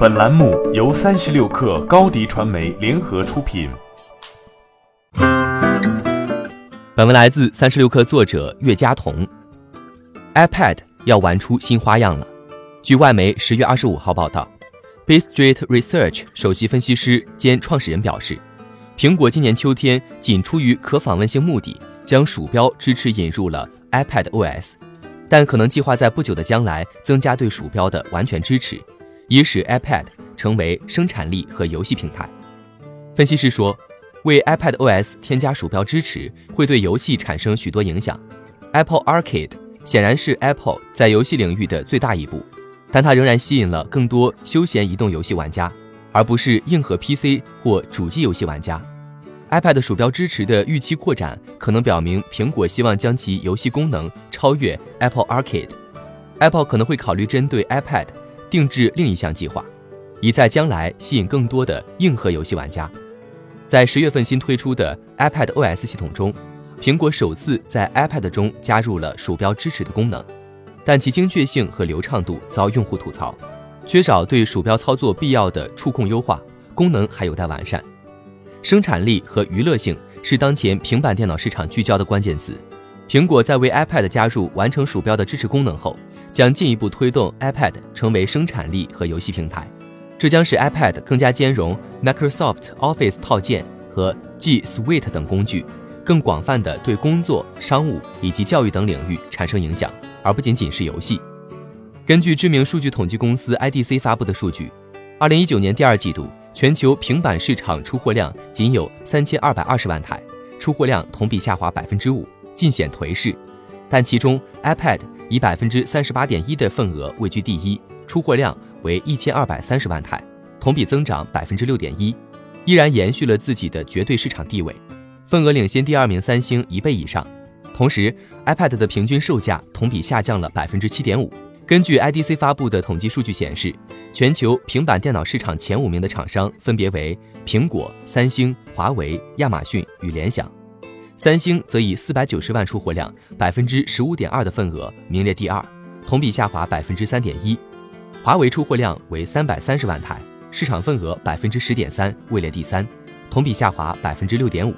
本栏目由三十六氪高低传媒联合出品。本文来自三十六氪作者岳佳彤。iPad 要玩出新花样了。据外媒十月二十五号报道，Bay Street Research 首席分析师兼创始人表示，苹果今年秋天仅出于可访问性目的，将鼠标支持引入了 iPad OS。但可能计划在不久的将来增加对鼠标的完全支持，以使 iPad 成为生产力和游戏平台。分析师说，为 iPad OS 添加鼠标支持会对游戏产生许多影响。Apple Arcade 显然是 Apple 在游戏领域的最大一步，但它仍然吸引了更多休闲移动游戏玩家，而不是硬核 PC 或主机游戏玩家。iPad 鼠标支持的预期扩展，可能表明苹果希望将其游戏功能超越 Apple Arcade。Apple 可能会考虑针对 iPad 定制另一项计划，以在将来吸引更多的硬核游戏玩家。在十月份新推出的 iPad OS 系统中，苹果首次在 iPad 中加入了鼠标支持的功能，但其精确性和流畅度遭用户吐槽，缺少对鼠标操作必要的触控优化，功能还有待完善。生产力和娱乐性是当前平板电脑市场聚焦的关键词。苹果在为 iPad 加入完成鼠标的支持功能后，将进一步推动 iPad 成为生产力和游戏平台。这将使 iPad 更加兼容 Microsoft Office 套件和 G Suite 等工具，更广泛地对工作、商务以及教育等领域产生影响，而不仅仅是游戏。根据知名数据统计公司 IDC 发布的数据，2019年第二季度。全球平板市场出货量仅有三千二百二十万台，出货量同比下滑百分之五，尽显颓势。但其中 iPad 以百分之三十八点一的份额位居第一，出货量为一千二百三十万台，同比增长百分之六点一，依然延续了自己的绝对市场地位，份额领先第二名三星一倍以上。同时，iPad 的平均售价同比下降了百分之七点五。根据 IDC 发布的统计数据显示，全球平板电脑市场前五名的厂商分别为苹果、三星、华为、亚马逊与联想。三星则以四百九十万出货量、百分之十五点二的份额名列第二，同比下滑百分之三点一。华为出货量为三百三十万台，市场份额百分之十点三，位列第三，同比下滑百分之六点五。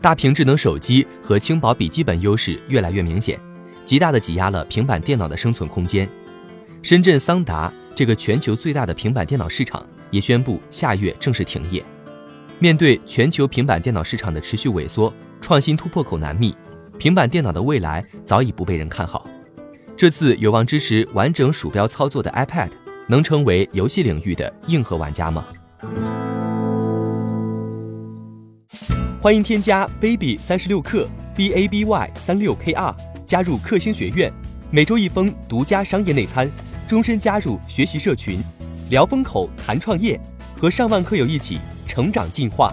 大屏智能手机和轻薄笔记本优势越来越明显。极大的挤压了平板电脑的生存空间。深圳桑达这个全球最大的平板电脑市场也宣布下月正式停业。面对全球平板电脑市场的持续萎缩，创新突破口难觅，平板电脑的未来早已不被人看好。这次有望支持完整鼠标操作的 iPad，能成为游戏领域的硬核玩家吗？欢迎添加 baby 三十六克 b a b y 三六 k r。加入克星学院，每周一封独家商业内参，终身加入学习社群，聊风口谈创业，和上万课友一起成长进化。